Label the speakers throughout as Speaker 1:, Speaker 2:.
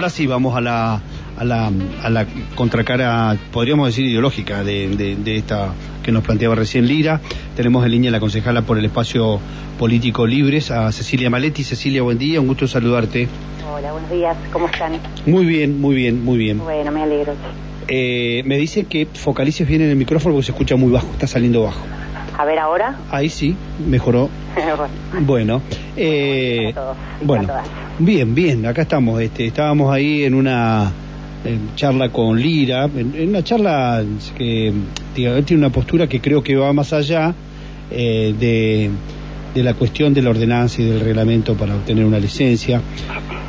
Speaker 1: Ahora sí, vamos a la, a la, a la contracara, podríamos decir, ideológica de, de, esta que nos planteaba recién Lira. Tenemos en línea la concejala por el espacio político Libres, a Cecilia Maletti. Cecilia, buen día, un gusto saludarte.
Speaker 2: Hola, buenos días, ¿cómo están?
Speaker 1: Muy bien, muy bien, muy bien.
Speaker 2: Bueno, me alegro.
Speaker 1: Eh, me dice que focalices bien en el micrófono porque se escucha muy bajo, está saliendo bajo.
Speaker 2: A ver ahora.
Speaker 1: Ahí sí, mejoró. bueno, eh, bueno, bien, bien, acá estamos. Este, estábamos ahí en una charla con Lira, en, una charla que tiene una postura que creo que va más allá eh, de, de la cuestión de la ordenanza y del reglamento para obtener una licencia.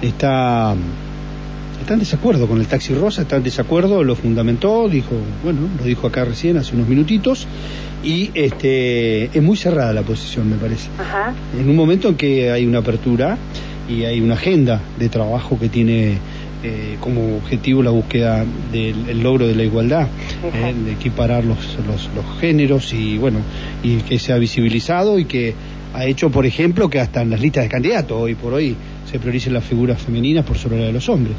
Speaker 1: Está está en desacuerdo con el taxi rosa, está en desacuerdo, lo fundamentó, dijo, bueno, lo dijo acá recién hace unos minutitos, y este es muy cerrada la posición, me parece. En un momento en que hay una apertura y hay una agenda de trabajo que tiene eh, como objetivo la búsqueda del logro de la igualdad, eh, de equiparar los, los, los, géneros y bueno, y que se ha visibilizado y que ha hecho, por ejemplo, que hasta en las listas de candidatos hoy por hoy se prioricen las figuras femeninas por sobre la de los hombres.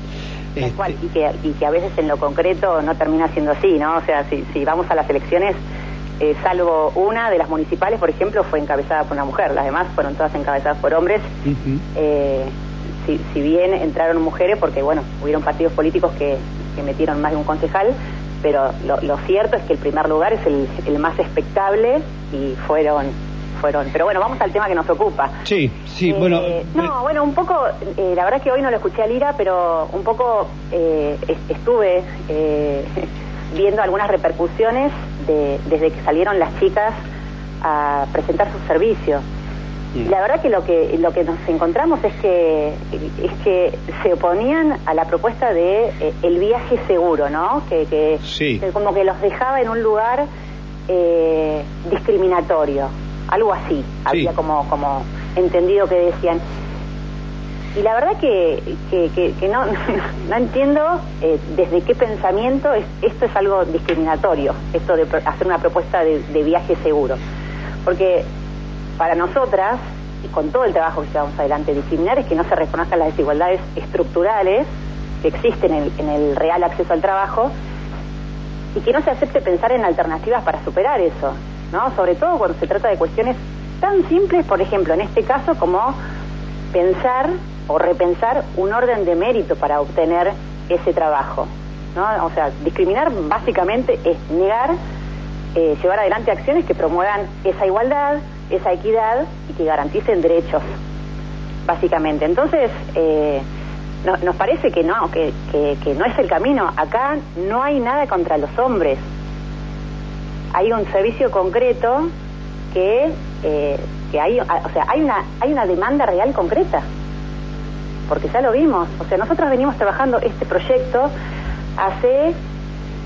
Speaker 2: Este, y, que, y que a veces en lo concreto no termina siendo así, ¿no? O sea, si, si vamos a las elecciones, eh, salvo una de las municipales, por ejemplo, fue encabezada por una mujer, las demás fueron todas encabezadas por hombres. eh, si, si, bien entraron mujeres, porque bueno, hubieron partidos políticos que, que metieron más de un concejal, pero lo, lo, cierto es que el primer lugar es el, el más expectable y fueron fueron. Pero bueno, vamos al tema que nos ocupa.
Speaker 1: Sí, sí, eh, bueno.
Speaker 2: No, eh, bueno, un poco, eh, la verdad es que hoy no lo escuché a Lira, pero un poco eh, estuve viendo algunas repercusiones de, desde que salieron las chicas a presentar sus servicios. Y la verdad que lo que lo que nos encontramos es que es que se oponían a la propuesta de el viaje seguro, ¿no? Que, que, que, como que los dejaba en un lugar discriminatorio algo así, había como, como entendido que decían. Y la verdad que, que, no, no entiendo eh, desde qué pensamiento esto es algo discriminatorio, esto de hacer una propuesta de, viaje seguro. Porque para nosotras, y con todo el trabajo que llevamos adelante, discriminar es que no se reconozcan las desigualdades estructurales que existen en el, en el real acceso al trabajo y que no se acepte pensar en alternativas para superar eso. ¿No? Sobre todo cuando se trata de cuestiones tan simples, por ejemplo, en este caso, como pensar o repensar un orden de mérito para obtener ese trabajo, ¿no? O sea, discriminar básicamente es negar, eh, llevar adelante acciones que promuevan esa igualdad, esa equidad y que garanticen derechos, básicamente. Entonces, eh, nos parece que no, que, que no es el camino. Acá no hay nada contra los hombres, hay un servicio concreto que, eh, que hay, o sea, hay una, hay una demanda real concreta, porque ya lo vimos, o sea, nosotros venimos trabajando este proyecto hace,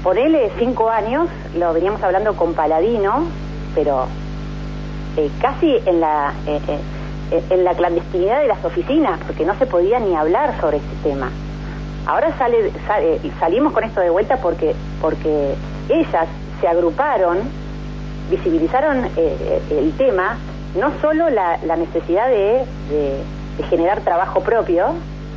Speaker 2: ponele cinco años, lo veníamos hablando con Paladino, pero eh, casi en la, eh, en la clandestinidad de las oficinas, porque no se podía ni hablar sobre este tema. Ahora sale, sale salimos con esto de vuelta porque, porque ellas se agruparon, visibilizaron eh, eh, el tema, no solo la, necesidad de, generar trabajo propio,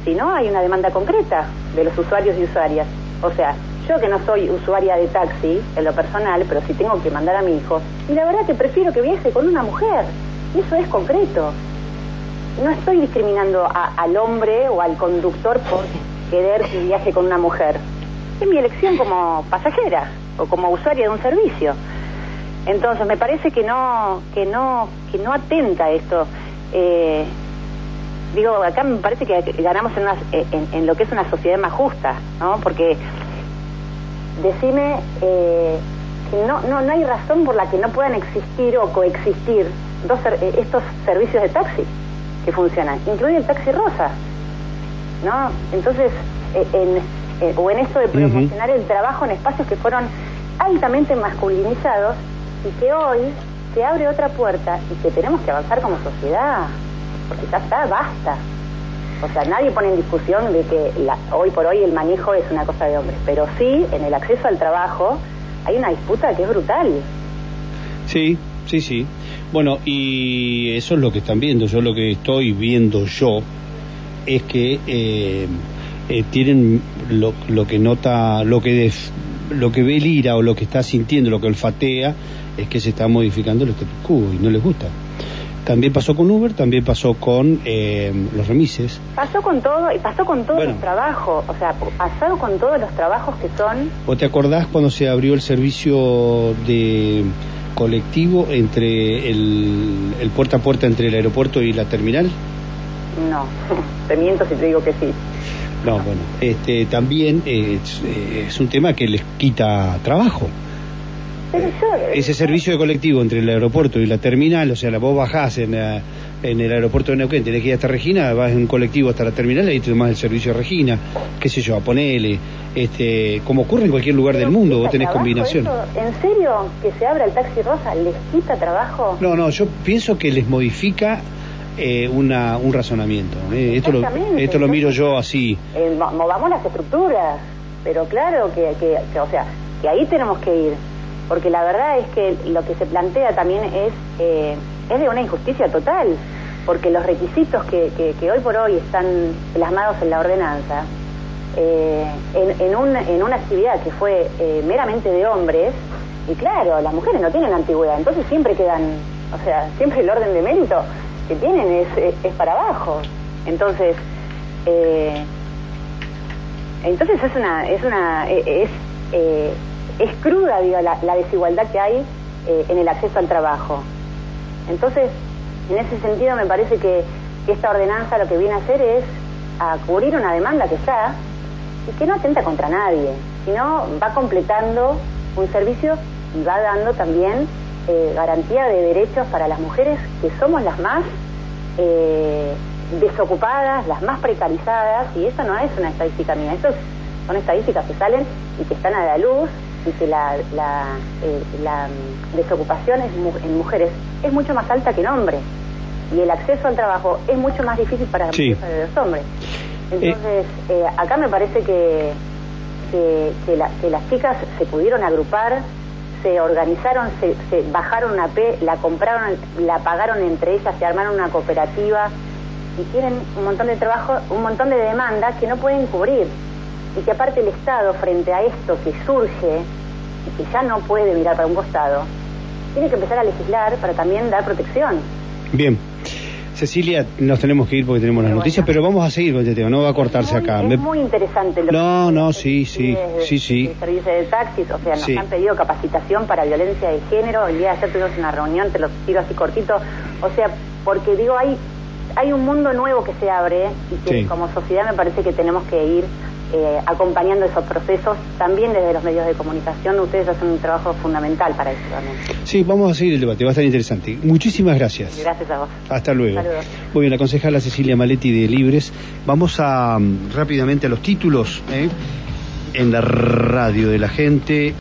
Speaker 2: sino hay una demanda concreta de los usuarios y usuarias. O sea, yo que no soy usuaria de taxi en lo personal, pero si tengo que mandar a mi hijo, y la verdad que prefiero que viaje con una mujer, eso es concreto. No estoy discriminando al hombre o al conductor por querer que viaje con una mujer. Es mi elección como pasajera o como usuaria de un servicio. Entonces me parece que no que no que no atenta esto. Eh, digo acá me parece que ganamos en, eh, en, lo que es una sociedad más justa, ¿no? Porque decime eh, que no, no no hay razón por la que no puedan existir o coexistir dos estos servicios de taxi que funcionan, incluye el taxi rosa, ¿no? Entonces en eh, o en esto de promocionar el trabajo en espacios que fueron altamente masculinizados y que hoy se abre otra puerta y que tenemos que avanzar como sociedad, porque ya está, basta. O sea, nadie pone en discusión de que hoy por hoy el manejo es una cosa de hombres, pero sí, en el acceso al trabajo hay una disputa que es brutal.
Speaker 1: Sí, sí, sí. Bueno, y eso es lo que están viendo. Yo lo que estoy viendo yo es que eh, eh, tienen lo, lo, que nota, lo que, lo que ve el ira o lo que está sintiendo, lo que olfatea, es que se está modificando el status quo y no les gusta. También pasó con Uber, también pasó con eh, los remises.
Speaker 2: Pasó con todo y pasó con todos los trabajos, o sea, pasó con todos los trabajos que son...
Speaker 1: ¿O te acordás cuando se abrió el servicio de colectivo entre el, el puerta a puerta entre el aeropuerto y la terminal?
Speaker 2: No, te miento si te digo que sí.
Speaker 1: No, bueno, este, también es, es un tema que les quita trabajo. Ese servicio de colectivo entre el aeropuerto y la terminal, o sea, vos bajás en, eh, en el aeropuerto de Neuquén, tenés que ir hasta Regina, vas en un colectivo hasta la terminal y ahí te tomás el servicio de Regina, qué sé yo, a ponele, este, como ocurre en cualquier lugar del mundo, vos tenés combinación.
Speaker 2: ¿En serio que se abra el taxi rosa les quita trabajo?
Speaker 1: No, no, yo pienso que les modifica eh, una, un razonamiento. Eh. Esto, lo, esto lo miro yo así.
Speaker 2: movamos las estructuras, pero claro que, que, que, o sea, que ahí tenemos que ir porque la verdad es que lo que se plantea también es, eh, es de una injusticia total, porque los requisitos que, que, hoy por hoy están plasmados en la ordenanza, eh, en, en, un, en, una actividad que fue eh, meramente de hombres, y claro, las mujeres no tienen antigüedad, entonces siempre quedan, o sea, siempre el orden de mérito que tienen es, es, para abajo. Entonces, entonces es una, es una, es, es cruda digo, la, desigualdad que hay eh, en el acceso al trabajo. Entonces, en ese sentido me parece que, esta ordenanza lo que viene a hacer es a cubrir una demanda que está y que no atenta contra nadie, sino va completando un servicio y va dando también eh, garantía de derechos para las mujeres que somos las más eh, desocupadas, las más precarizadas, y eso no es una estadística mía, eso son estadísticas que salen y que están a la luz y que la, la, eh, la desocupación en mujeres es mucho más alta que en hombres y el acceso al trabajo es mucho más difícil para los hombres. Entonces, eh, acá me parece que, que, que, las chicas se pudieron agrupar, se organizaron, se, se, bajaron una P, la compraron, la pagaron entre ellas, se armaron una cooperativa y tienen un montón de trabajo, un montón de demandas que no pueden cubrir y que aparte el Estado frente a esto que surge y que ya no puede mirar para un costado, tiene que empezar a legislar para también dar protección.
Speaker 1: Bien. Cecilia, nos tenemos que ir porque tenemos las noticias, pero vamos a seguir con este tema, no va a cortarse acá.
Speaker 2: Es muy interesante lo
Speaker 1: No, no, sí, sí, sí, sí.
Speaker 2: servicio de taxis, o sea, nos han pedido capacitación para violencia de género, el día de ayer tuvimos una reunión, te lo tiro así cortito, o sea, porque digo, hay hay un mundo nuevo que se abre y que como sociedad me parece que tenemos que ir eh, acompañando esos procesos también desde los medios de comunicación. Ustedes hacen un trabajo fundamental para eso también.
Speaker 1: Sí, vamos a seguir el debate, va a estar interesante. Muchísimas gracias.
Speaker 2: Gracias a vos.
Speaker 1: Hasta luego. Muy bien, la concejala Cecilia Maletti de Libres. Vamos a mm, rápidamente a los títulos ¿eh? en la radio de la gente.